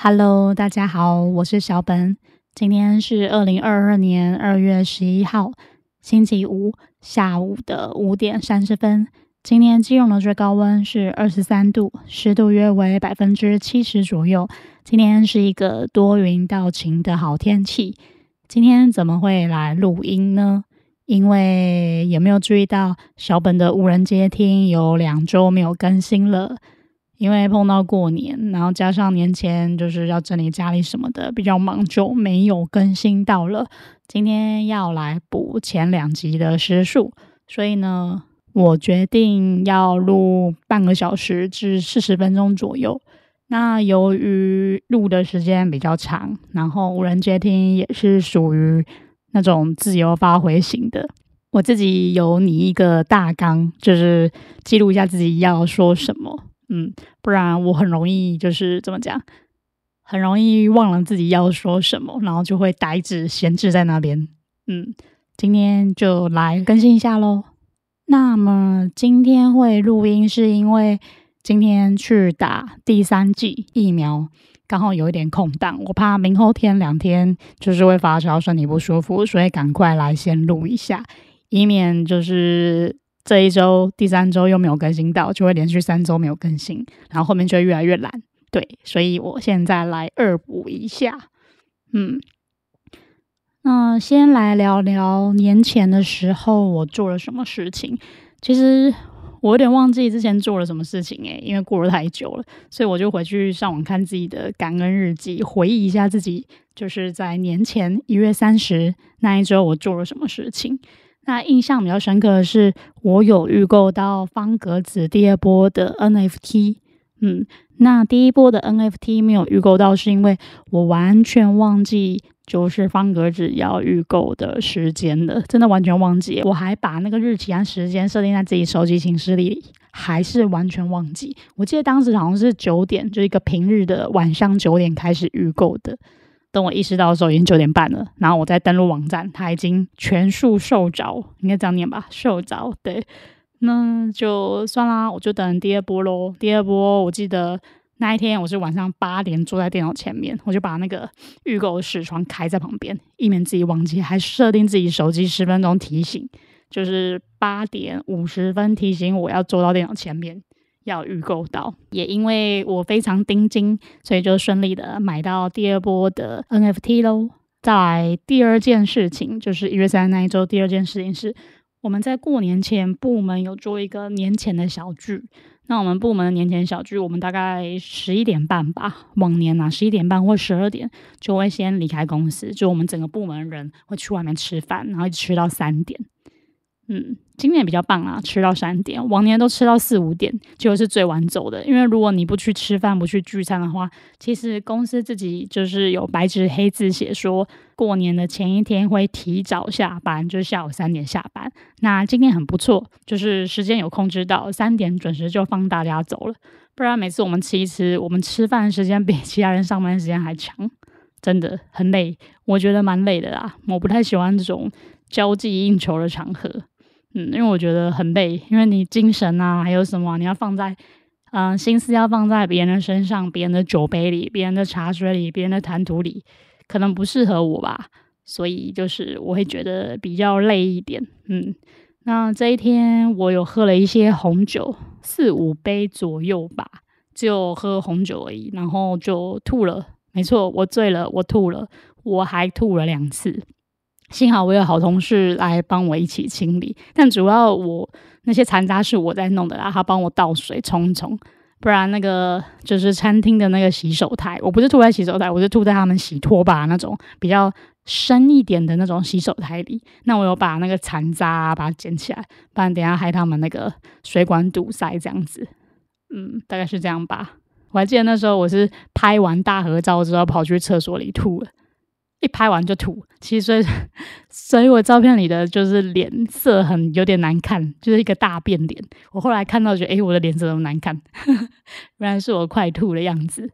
Hello，大家好，我是小本。今天是二零二二年二月十一号，星期五下午的五点三十分。今天基隆的最高温是二十三度，湿度约为百分之七十左右。今天是一个多云到晴的好天气。今天怎么会来录音呢？因为有没有注意到小本的无人接听有两周没有更新了？因为碰到过年，然后加上年前就是要整理家里什么的，比较忙，就没有更新到了。今天要来补前两集的时数，所以呢，我决定要录半个小时至四十分钟左右。那由于录的时间比较长，然后无人接听也是属于那种自由发挥型的，我自己有拟一个大纲，就是记录一下自己要说什么。嗯，不然我很容易就是怎么讲，很容易忘了自己要说什么，然后就会呆滞闲置在那边。嗯，今天就来更新一下喽。那么今天会录音是因为今天去打第三剂疫苗，刚好有一点空档，我怕明后天两天就是会发烧，身体不舒服，所以赶快来先录一下，以免就是。这一周第三周又没有更新到，就会连续三周没有更新，然后后面就会越来越懒。对，所以我现在来二补一下。嗯，那先来聊聊年前的时候我做了什么事情。其实我有点忘记之前做了什么事情诶，因为过了太久了，所以我就回去上网看自己的感恩日记，回忆一下自己就是在年前一月三十那一周我做了什么事情。那印象比较深刻的是，我有预购到方格子第二波的 NFT。嗯，那第一波的 NFT 没有预购到，是因为我完全忘记就是方格子要预购的时间了，真的完全忘记。我还把那个日期和时间设定在自己手机寝室里，还是完全忘记。我记得当时好像是九点，就一个平日的晚上九点开始预购的。等我意识到的时候，已经九点半了。然后我再登录网站，它已经全数售着，应该这样念吧？售着，对，那就算啦，我就等第二波喽。第二波，我记得那一天我是晚上八点坐在电脑前面，我就把那个预购视窗开在旁边，以免自己忘记，还设定自己手机十分钟提醒，就是八点五十分提醒我要坐到电脑前面。要预购到，也因为我非常盯紧，所以就顺利的买到第二波的 NFT 喽。再来第二件事情，就是一月三那一周，第二件事情是我们在过年前部门有做一个年前的小聚。那我们部门的年前小聚，我们大概十一点半吧，往年啊十一点半或十二点就会先离开公司，就我们整个部门人会去外面吃饭，然后一直吃到三点。嗯，今年比较棒啊，吃到三点，往年都吃到四五点，就是最晚走的。因为如果你不去吃饭、不去聚餐的话，其实公司自己就是有白纸黑字写说，过年的前一天会提早下班，就是下午三点下班。那今天很不错，就是时间有控制到三点准时就放大家走了。不然每次我们吃一吃，我们吃饭时间比其他人上班时间还长，真的很累，我觉得蛮累的啦。我不太喜欢这种交际应酬的场合。嗯，因为我觉得很累，因为你精神啊，还有什么，你要放在，嗯，心思要放在别人的身上，别人的酒杯里，别人的茶水里，别人的谈吐里，可能不适合我吧，所以就是我会觉得比较累一点。嗯，那这一天我有喝了一些红酒，四五杯左右吧，就喝红酒而已，然后就吐了。没错，我醉了，我吐了，我还吐了两次。幸好我有好同事来帮我一起清理，但主要我那些残渣是我在弄的啦，他帮我倒水冲一冲，不然那个就是餐厅的那个洗手台，我不是吐在洗手台，我是吐在他们洗拖把那种比较深一点的那种洗手台里。那我有把那个残渣把它捡起来，不然等下害他们那个水管堵塞这样子。嗯，大概是这样吧。我还记得那时候我是拍完大合照之后跑去厕所里吐了。一拍完就吐，其实所以 所以我照片里的就是脸色很有点难看，就是一个大变脸。我后来看到觉得，哎，我的脸色那么难看，原来是我快吐的样子。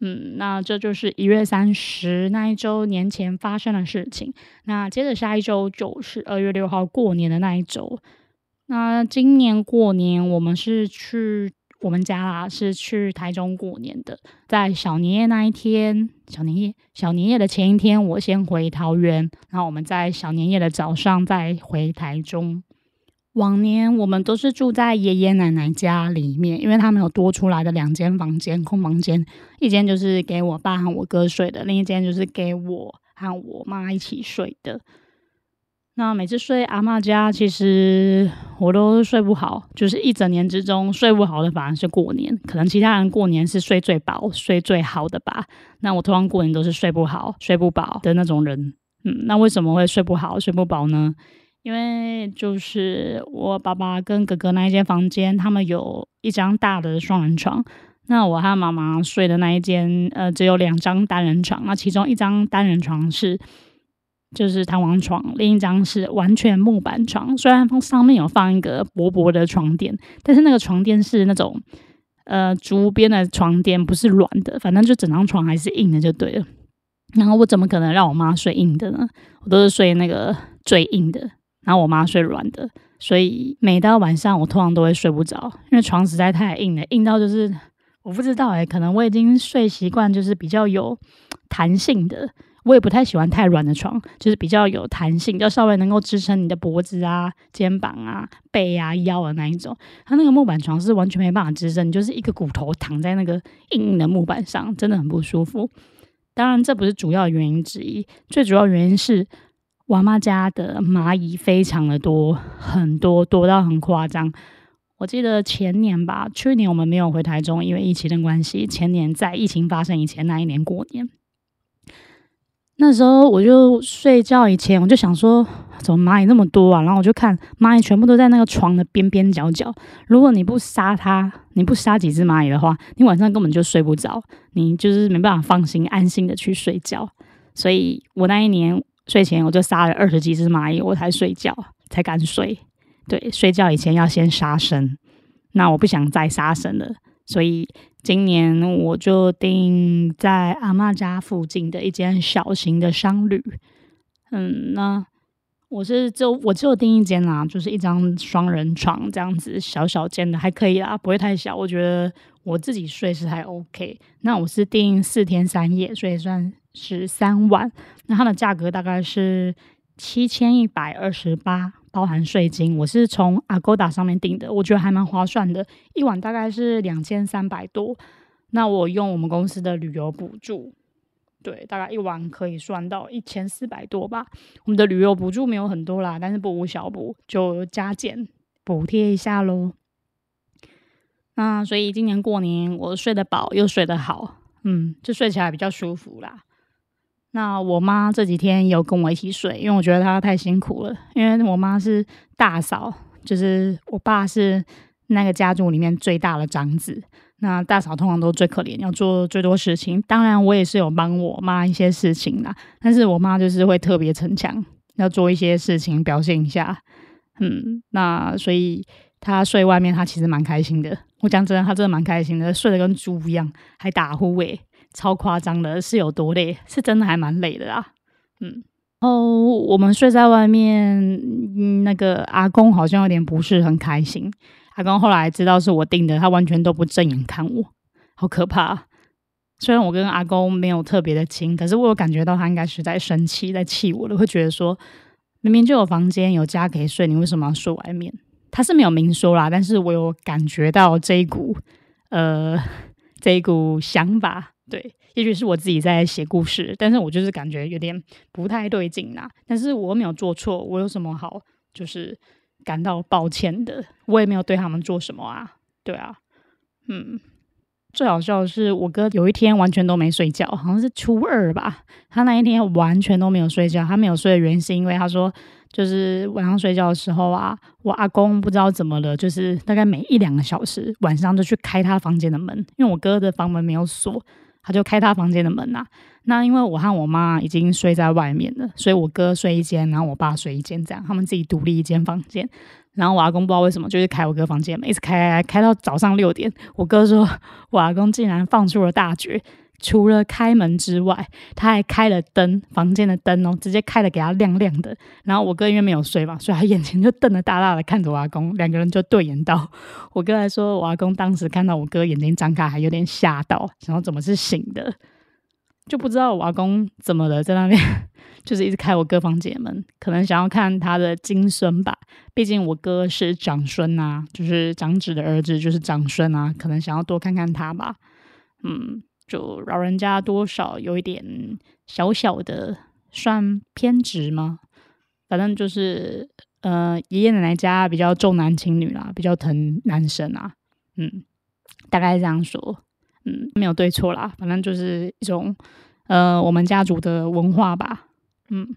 嗯，那这就是一月三十那一周年前发生的事情。那接着下一周就是二月六号过年的那一周。那今年过年我们是去我们家啦是去台中过年的，在小年夜那一天，小年夜小年夜的前一天，我先回桃园，然后我们在小年夜的早上再回台中。往年我们都是住在爷爷奶奶家里面，因为他们有多出来的两间房间，空房间，一间就是给我爸和我哥睡的，另一间就是给我和我妈一起睡的。那每次睡阿妈家，其实我都睡不好，就是一整年之中睡不好的反而是过年。可能其他人过年是睡最饱、睡最好的吧。那我通常过年都是睡不好、睡不饱的那种人。嗯，那为什么会睡不好、睡不饱呢？因为就是我爸爸跟哥哥那一间房间，他们有一张大的双人床。那我和妈妈睡的那一间，呃，只有两张单人床。那其中一张单人床是。就是弹簧床，另一张是完全木板床。虽然上面有放一个薄薄的床垫，但是那个床垫是那种呃竹编的床垫，不是软的。反正就整张床还是硬的，就对了。然后我怎么可能让我妈睡硬的呢？我都是睡那个最硬的，然后我妈睡软的。所以每到晚上，我通常都会睡不着，因为床实在太硬了，硬到就是我不知道哎，可能我已经睡习惯，就是比较有弹性的。我也不太喜欢太软的床，就是比较有弹性，要稍微能够支撑你的脖子啊、肩膀啊、背啊、腰的那一种。它那个木板床是完全没办法支撑，你就是一个骨头躺在那个硬硬的木板上，真的很不舒服。当然，这不是主要原因之一，最主要原因是我妈家的蚂蚁非常的多，很多多到很夸张。我记得前年吧，去年我们没有回台中，因为疫情的关系。前年在疫情发生以前那一年过年。那时候我就睡觉以前，我就想说，怎么蚂蚁那么多啊？然后我就看蚂蚁全部都在那个床的边边角角。如果你不杀它，你不杀几只蚂蚁的话，你晚上根本就睡不着，你就是没办法放心安心的去睡觉。所以我那一年睡前我就杀了二十几只蚂蚁，我才睡觉才敢睡。对，睡觉以前要先杀生。那我不想再杀生了，所以。今年我就订在阿妈家附近的一间小型的商旅，嗯，那我是就我就订一间啦，就是一张双人床这样子，小小间的还可以啦，不会太小，我觉得我自己睡是还 OK。那我是订四天三夜，所以算是三万，那它的价格大概是七千一百二十八。包含税金，我是从 Agoda 上面订的，我觉得还蛮划算的，一晚大概是两千三百多。那我用我们公司的旅游补助，对，大概一晚可以算到一千四百多吧。我们的旅游补助没有很多啦，但是不无小补，就加减补贴一下喽。那所以今年过年我睡得饱又睡得好，嗯，就睡起来比较舒服啦。那我妈这几天有跟我一起睡，因为我觉得她太辛苦了。因为我妈是大嫂，就是我爸是那个家族里面最大的长子。那大嫂通常都最可怜，要做最多事情。当然，我也是有帮我妈一些事情啦。但是我妈就是会特别逞强，要做一些事情表现一下。嗯，那所以她睡外面，她其实蛮开心的。我讲真的，她真的蛮开心的，睡得跟猪一样，还打呼诶。超夸张的，是有多累？是真的还蛮累的啦。嗯，哦，我们睡在外面，那个阿公好像有点不是很开心。阿公后来知道是我订的，他完全都不正眼看我，好可怕。虽然我跟阿公没有特别的亲，可是我有感觉到他应该是在生气，在气我了。会觉得说，明明就有房间有家可以睡，你为什么要睡外面？他是没有明说啦，但是我有感觉到这一股，呃，这一股想法。对，也许是我自己在写故事，但是我就是感觉有点不太对劲呐。但是我没有做错，我有什么好就是感到抱歉的？我也没有对他们做什么啊。对啊，嗯，最好笑的是我哥有一天完全都没睡觉，好像是初二吧。他那一天完全都没有睡觉，他没有睡的原因是因为他说，就是晚上睡觉的时候啊，我阿公不知道怎么了，就是大概每一两个小时晚上就去开他房间的门，因为我哥的房门没有锁。他就开他房间的门呐，那因为我和我妈已经睡在外面了，所以我哥睡一间，然后我爸睡一间，这样他们自己独立一间房间。然后我阿公不知道为什么，就是开我哥房间门，一直开开开到早上六点。我哥说，我阿公竟然放出了大绝，除了开门之外，他还开了灯，房间的灯哦，直接开了给他亮亮的。然后我哥因为没有睡嘛，所以他眼睛就瞪得大大的看着我阿公，两个人就对眼到。我哥还说，我阿公当时看到我哥眼睛张开，还有点吓到，然后怎么是醒的，就不知道我阿公怎么了，在那边就是一直开我哥房间门，可能想要看他的金孙吧。毕竟我哥是长孙啊，就是长子的儿子，就是长孙啊，可能想要多看看他吧。嗯，就老人家多少有一点小小的算偏执吗？反正就是，呃，爷爷奶奶家比较重男轻女啦，比较疼男生啊。嗯，大概这样说。嗯，没有对错啦，反正就是一种，呃，我们家族的文化吧。嗯，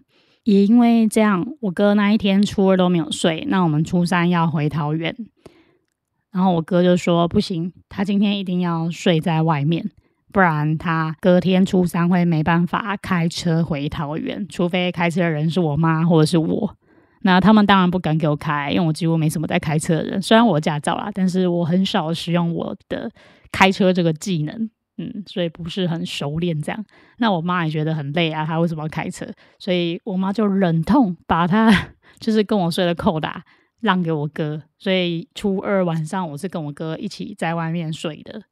也因为这样，我哥那一天初二都没有睡，那我们初三要回桃园。然后我哥就说不行，他今天一定要睡在外面，不然他隔天初三会没办法开车回桃园，除非开车的人是我妈或者是我。那他们当然不敢给我开，因为我几乎没什么在开车的人。虽然我驾照啦，但是我很少使用我的开车这个技能，嗯，所以不是很熟练这样。那我妈也觉得很累啊，她为什么要开车？所以我妈就忍痛把她 就是跟我睡的扣打。让给我哥，所以初二晚上我是跟我哥一起在外面睡的，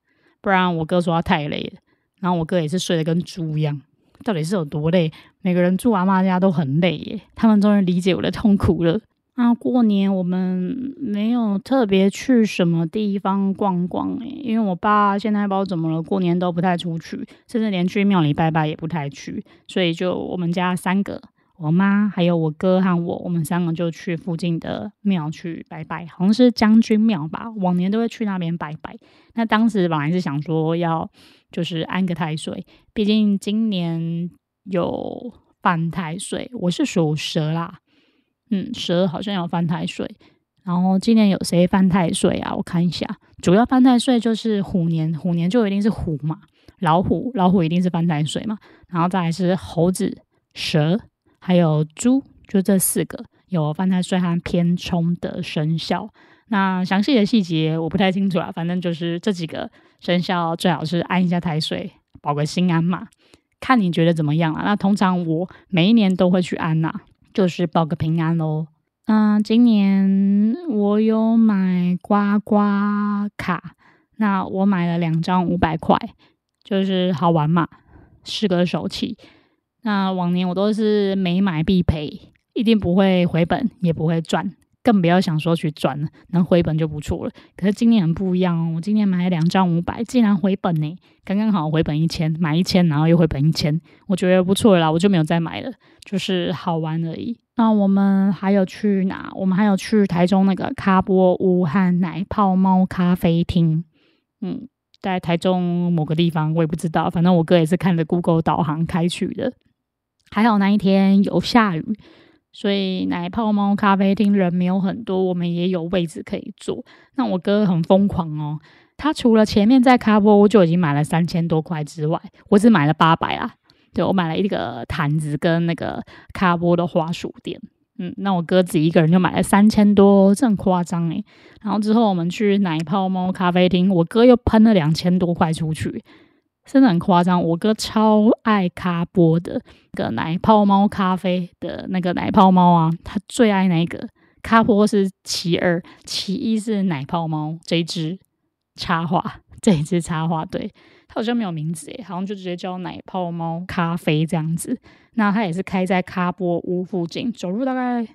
不然我哥说他太累了，然后我哥也是睡得跟猪一样，到底是有多累？每个人住阿妈家都很累耶，他们终于理解我的痛苦了。那过年我们没有特别去什么地方逛逛诶，因为我爸现在不知道怎么了，过年都不太出去，甚至连去庙里拜拜也不太去，所以就我们家三个。我妈还有我哥和我，我们三个就去附近的庙去拜拜，好像是将军庙吧。往年都会去那边拜拜。那当时本来是想说要就是安个太岁，毕竟今年有犯太岁，我是属蛇啦。嗯，蛇好像有犯太岁。然后今年有谁犯太岁啊？我看一下，主要犯太岁就是虎年，虎年就一定是虎嘛，老虎，老虎一定是犯太岁嘛。然后再来是猴子、蛇。还有猪，就这四个有犯太岁和偏冲的生肖。那详细的细节我不太清楚啊，反正就是这几个生肖最好是安一下太岁，保个心安嘛。看你觉得怎么样啊？那通常我每一年都会去安呐，就是保个平安喽。嗯，今年我有买刮刮卡，那我买了两张五百块，就是好玩嘛，是个手气。那往年我都是没买必赔，一定不会回本，也不会赚，更不要想说去赚了，能回本就不错了。可是今年不一样哦，我今年买了两张五百，竟然回本呢，刚刚好回本一千，买一千然后又回本一千，我觉得不错啦，我就没有再买了，就是好玩而已。那我们还有去哪？我们还有去台中那个卡波屋和奶泡猫咖啡厅，嗯，在台中某个地方，我也不知道，反正我哥也是看着 Google 导航开去的。还好那一天有下雨，所以奶泡猫咖啡厅人没有很多，我们也有位置可以坐。那我哥很疯狂哦，他除了前面在卡波屋就已经买了三千多块之外，我只买了八百啊。对我买了一个毯子跟那个卡波的花束垫，嗯，那我哥自己一个人就买了三千多，这很夸张诶。然后之后我们去奶泡猫咖啡厅，我哥又喷了两千多块出去。真的很夸张，我哥超爱咖波的，个奶泡猫咖啡的那个奶泡猫啊，他最爱那个咖波是其二，其一是奶泡猫这一只插画，这一只插画，对，他好像没有名字诶，好像就直接叫奶泡猫咖啡这样子。那他也是开在咖波屋附近，走路大概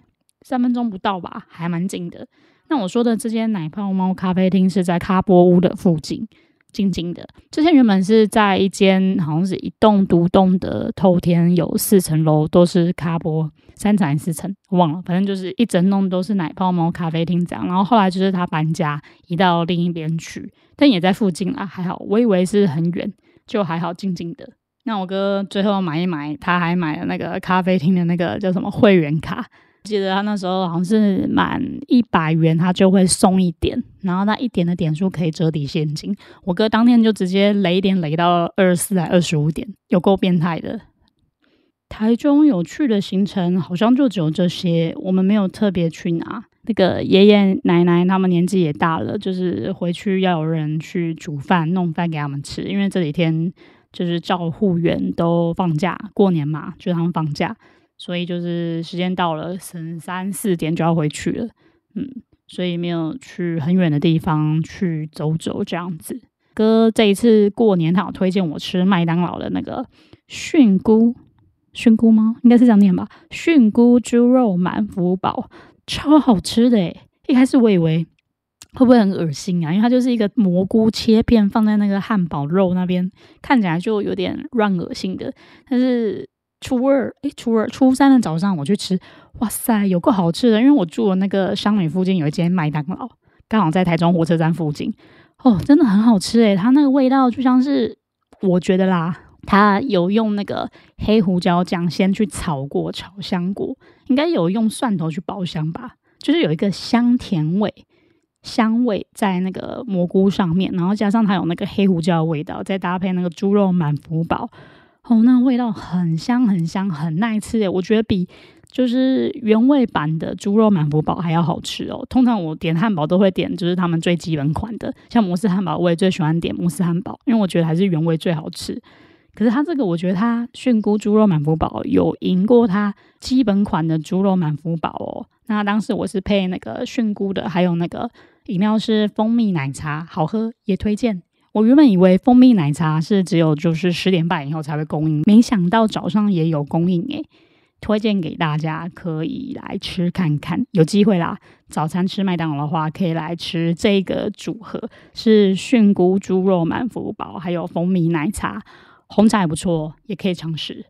三分钟不到吧，还蛮近的。那我说的这间奶泡猫咖啡厅是在咖波屋的附近。静静的，之前原本是在一间好像是一栋独栋的透天，有四层楼，都是咖波，三层还是四层，忘了，反正就是一整栋都是奶泡猫咖啡厅这样。然后后来就是他搬家，移到另一边去，但也在附近啦，还好。我以为是很远，就还好，静静的。那我哥最后买一买，他还买了那个咖啡厅的那个叫什么会员卡。记得他那时候好像是满一百元，他就会送一点，然后那一点的点数可以折抵现金。我哥当天就直接雷点雷到二十四还二十五点，有够变态的。台中有趣的行程好像就只有这些，我们没有特别去哪。那个爷爷奶奶他们年纪也大了，就是回去要有人去煮饭弄饭给他们吃，因为这几天就是照护员都放假，过年嘛，就他们放假，所以就是时间到了，三三四点就要回去了，嗯，所以没有去很远的地方去走走这样子。哥这一次过年，他有推荐我吃麦当劳的那个菌菇，菌菇吗？应该是这样念吧？菌菇猪肉满福堡，超好吃的诶一开始我以为。会不会很恶心啊？因为它就是一个蘑菇切片放在那个汉堡肉那边，看起来就有点乱恶心的。但是初二，诶，初二、初三的早上我去吃，哇塞，有个好吃的！因为我住的那个商美附近有一间麦当劳，刚好在台中火车站附近，哦，真的很好吃诶，它那个味道就像是我觉得啦，它有用那个黑胡椒酱先去炒过炒香过，应该有用蒜头去爆香吧，就是有一个香甜味。香味在那个蘑菇上面，然后加上它有那个黑胡椒的味道，再搭配那个猪肉满福堡，哦，那味道很香很香，很耐吃诶，我觉得比就是原味版的猪肉满福堡还要好吃哦。通常我点汉堡都会点就是他们最基本款的，像摩斯汉堡，我也最喜欢点摩斯汉堡，因为我觉得还是原味最好吃。可是它这个，我觉得它菌菇猪肉满福堡有赢过它基本款的猪肉满福堡哦。那当时我是配那个菌菇的，还有那个饮料是蜂蜜奶茶，好喝也推荐。我原本以为蜂蜜奶茶是只有就是十点半以后才会供应，没想到早上也有供应诶，推荐给大家可以来吃看看，有机会啦。早餐吃麦当劳的话，可以来吃这个组合，是菌菇猪肉满福包，还有蜂蜜奶茶，红茶也不错，也可以尝试。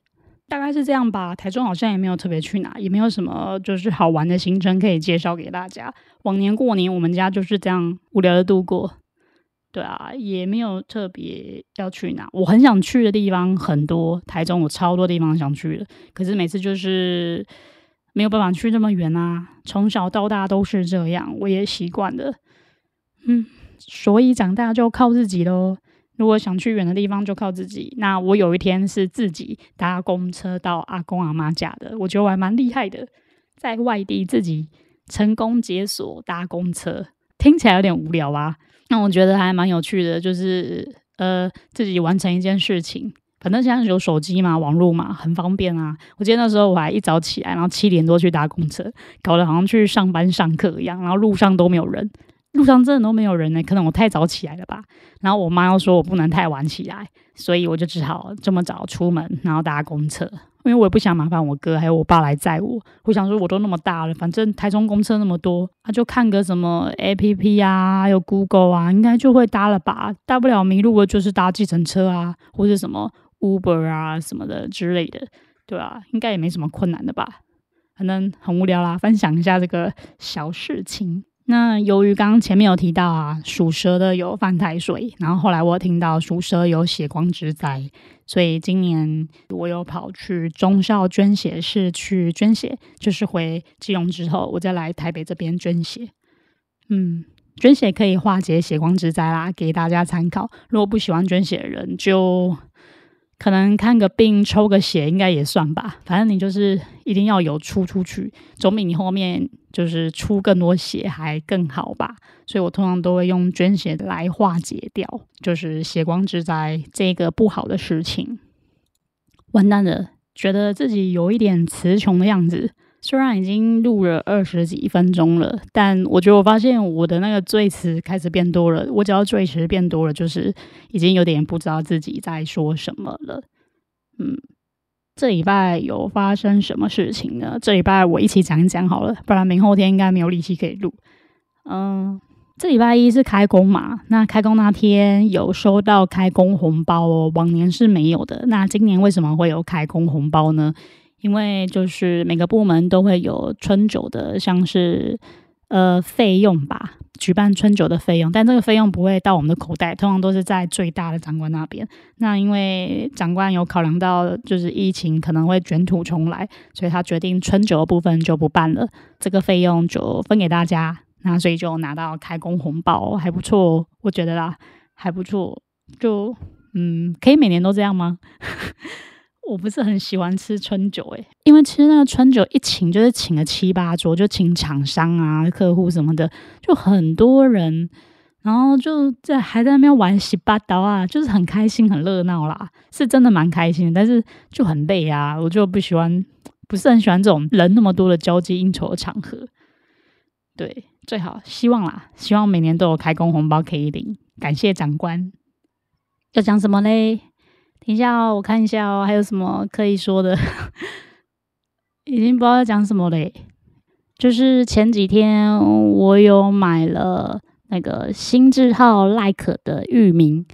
大概是这样吧。台中好像也没有特别去哪，也没有什么就是好玩的行程可以介绍给大家。往年过年我们家就是这样无聊的度过。对啊，也没有特别要去哪。我很想去的地方很多，台中有超多地方想去的，可是每次就是没有办法去那么远啊。从小到大都是这样，我也习惯了。嗯，所以长大就靠自己喽。如果想去远的地方，就靠自己。那我有一天是自己搭公车到阿公阿妈家的，我觉得我还蛮厉害的，在外地自己成功解锁搭公车，听起来有点无聊啊。那我觉得还蛮有趣的，就是呃自己完成一件事情。反正现在有手机嘛，网络嘛，很方便啊。我记得那时候我还一早起来，然后七点多去搭公车，搞得好像去上班上课一样，然后路上都没有人。路上真的都没有人呢，可能我太早起来了吧。然后我妈又说我不能太晚起来，所以我就只好这么早出门，然后搭公车。因为我也不想麻烦我哥还有我爸来载我。我想说我都那么大了，反正台中公车那么多，他就看个什么 A P P 啊，有 Google 啊，应该就会搭了吧。大不了迷路了就是搭计程车啊，或者什么 Uber 啊什么的之类的，对吧？应该也没什么困难的吧。反正很无聊啦，分享一下这个小事情。那由于刚刚前面有提到啊，属蛇的有犯太岁，然后后来我听到属蛇有血光之灾，所以今年我有跑去中校捐血室去捐血，就是回基隆之后，我再来台北这边捐血。嗯，捐血可以化解血光之灾啦，给大家参考。如果不喜欢捐血的人，就。可能看个病抽个血应该也算吧，反正你就是一定要有出出去，总比你后面就是出更多血还更好吧。所以我通常都会用捐血来化解掉，就是血光之灾这个不好的事情。完蛋了，觉得自己有一点词穷的样子。虽然已经录了二十几分钟了，但我觉得我发现我的那个赘词开始变多了。我只要赘词变多了，就是已经有点不知道自己在说什么了。嗯，这礼拜有发生什么事情呢？这礼拜我一起讲一讲好了，不然明后天应该没有力气可以录。嗯，这礼拜一是开工嘛？那开工那天有收到开工红包哦，往年是没有的。那今年为什么会有开工红包呢？因为就是每个部门都会有春酒的，像是呃费用吧，举办春酒的费用，但这个费用不会到我们的口袋，通常都是在最大的长官那边。那因为长官有考量到就是疫情可能会卷土重来，所以他决定春酒的部分就不办了，这个费用就分给大家。那所以就拿到开工红包，还不错，我觉得啦，还不错。就嗯，可以每年都这样吗？我不是很喜欢吃春酒诶，因为吃那个春酒一请就是请了七八桌，就请厂商啊、客户什么的，就很多人。然后就在还在那边玩洗八刀啊，就是很开心很热闹啦，是真的蛮开心的，但是就很累啊，我就不喜欢，不是很喜欢这种人那么多的交际应酬的场合。对，最好希望啦，希望每年都有开工红包可以领，感谢长官。要讲什么嘞？等一下哦，我看一下哦，还有什么可以说的？已经不知道要讲什么嘞。就是前几天我有买了那个新智号 Like 的域名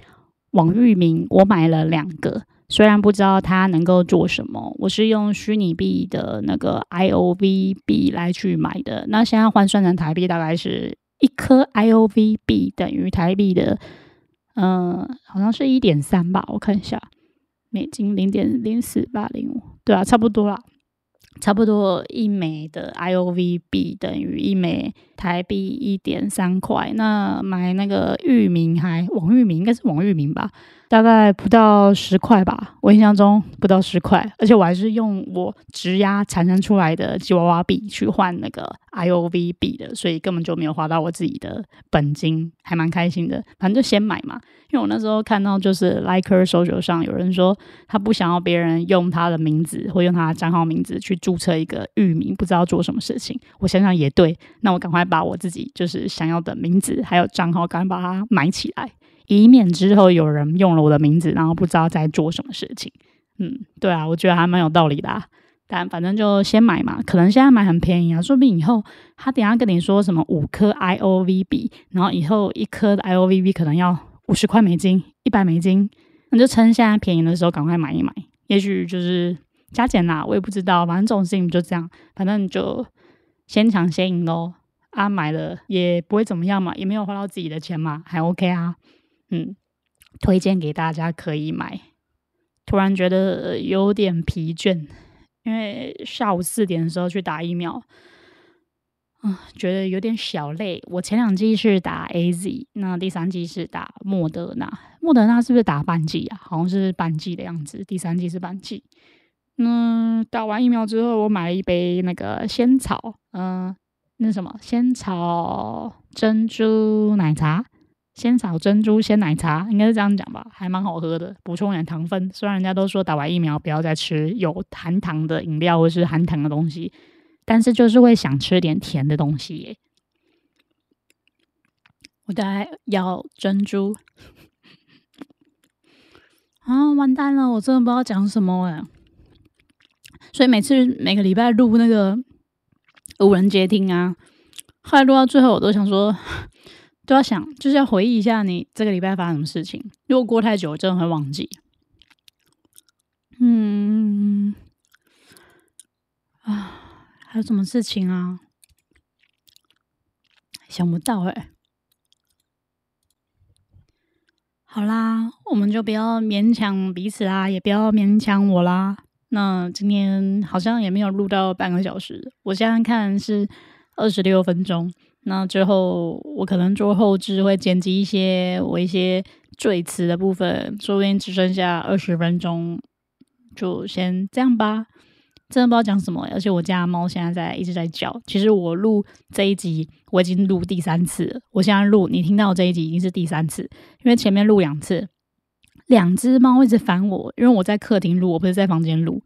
网域名，我买了两个，虽然不知道它能够做什么，我是用虚拟币的那个 IOV 币来去买的。那现在换算成台币，大概是一颗 IOV 币等于台币的，嗯，好像是一点三吧，我看一下，美金零点零四八零五，对啊，差不多啦。差不多一枚的 IOV 币等于一枚台币一点三块。那买那个域名还王域名应该是王域名吧，大概不到十块吧。我印象中不到十块，而且我还是用我质押产生出来的吉娃娃币去换那个 IOV 币的，所以根本就没有花到我自己的本金，还蛮开心的。反正就先买嘛。因为我那时候看到，就是 Liker 搜索上有人说他不想要别人用他的名字或用他的账号名字去注册一个域名，不知道做什么事情。我想想也对，那我赶快把我自己就是想要的名字还有账号，赶快把它买起来，以免之后有人用了我的名字，然后不知道在做什么事情。嗯，对啊，我觉得还蛮有道理的。但反正就先买嘛，可能现在买很便宜啊，说不定以后他等下跟你说什么五颗 IOV 币，然后以后一颗的 I O V B 可能要。五十块美金，一百美金，那就趁现在便宜的时候赶快买一买。也许就是加减啦，我也不知道。反正这种事情就这样，反正就先抢先赢喽。啊，买了也不会怎么样嘛，也没有花到自己的钱嘛，还 OK 啊。嗯，推荐给大家可以买。突然觉得有点疲倦，因为下午四点的时候去打疫苗。啊觉得有点小累。我前两季是打 A Z，那第三季是打莫德纳。莫德纳是不是打半季啊？好像是半季的样子。第三季是半季。嗯，打完疫苗之后，我买了一杯那个仙草，嗯，那什么仙草珍珠奶茶，仙草珍珠鲜奶茶，应该是这样讲吧？还蛮好喝的，补充点糖分。虽然人家都说打完疫苗不要再吃有含糖的饮料或是含糖的东西。但是就是会想吃点甜的东西耶。我在要珍珠 啊，完蛋了，我真的不知道讲什么哎。所以每次每个礼拜录那个无人接听啊，后来录到最后，我都想说，都要想，就是要回忆一下你这个礼拜发生什么事情。如果过太久，真的会忘记。嗯啊。还有什么事情啊？想不到哎。好啦，我们就不要勉强彼此啦，也不要勉强我啦。那今天好像也没有录到半个小时，我现在看是二十六分钟。那之后我可能做后置，会剪辑一些我一些赘词的部分，说不定只剩下二十分钟，就先这样吧。真的不知道讲什么，而且我家猫现在在一直在叫。其实我录这一集我已经录第三次，我现在录你听到这一集已经是第三次，因为前面录两次，两只猫一直烦我，因为我在客厅录，我不是在房间录，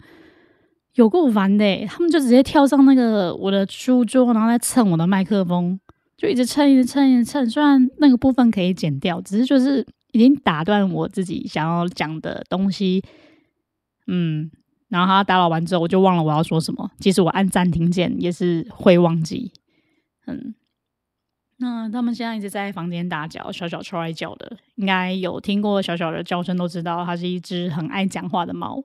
有够烦的。他们就直接跳上那个我的书桌，然后在蹭我的麦克风，就一直蹭，一直蹭，一直蹭。虽然那个部分可以剪掉，只是就是已经打断我自己想要讲的东西，嗯。然后他打扰完之后，我就忘了我要说什么。即使我按暂停键，也是会忘记。嗯，那他们现在一直在房间大叫，小小超爱叫的。应该有听过小小的叫声，都知道它是一只很爱讲话的猫。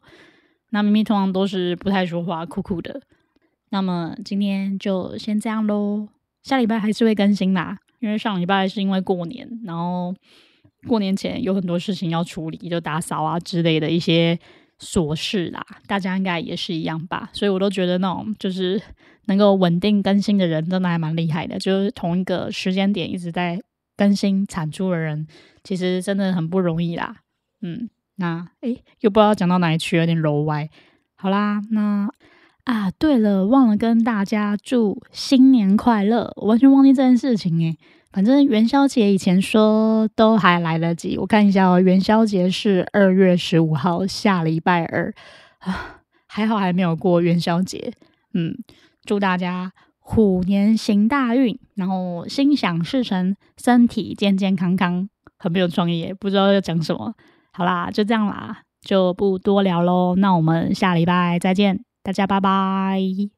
那咪咪通常都是不太说话，酷酷的。那么今天就先这样喽，下礼拜还是会更新啦。因为上礼拜是因为过年，然后过年前有很多事情要处理，就打扫啊之类的一些。琐事啦，大家应该也是一样吧，所以我都觉得那种就是能够稳定更新的人，真的还蛮厉害的。就是同一个时间点一直在更新产出的人，其实真的很不容易啦。嗯，那诶，又不知道讲到哪里去，有点楼歪。好啦，那啊，对了，忘了跟大家祝新年快乐，我完全忘记这件事情诶。反正元宵节以前说都还来得及。我看一下哦，元宵节是二月十五号，下礼拜二啊，还好还没有过元宵节。嗯，祝大家虎年行大运，然后心想事成，身体健健康康。很没有创意，不知道要讲什么。好啦，就这样啦，就不多聊喽。那我们下礼拜再见，大家拜拜。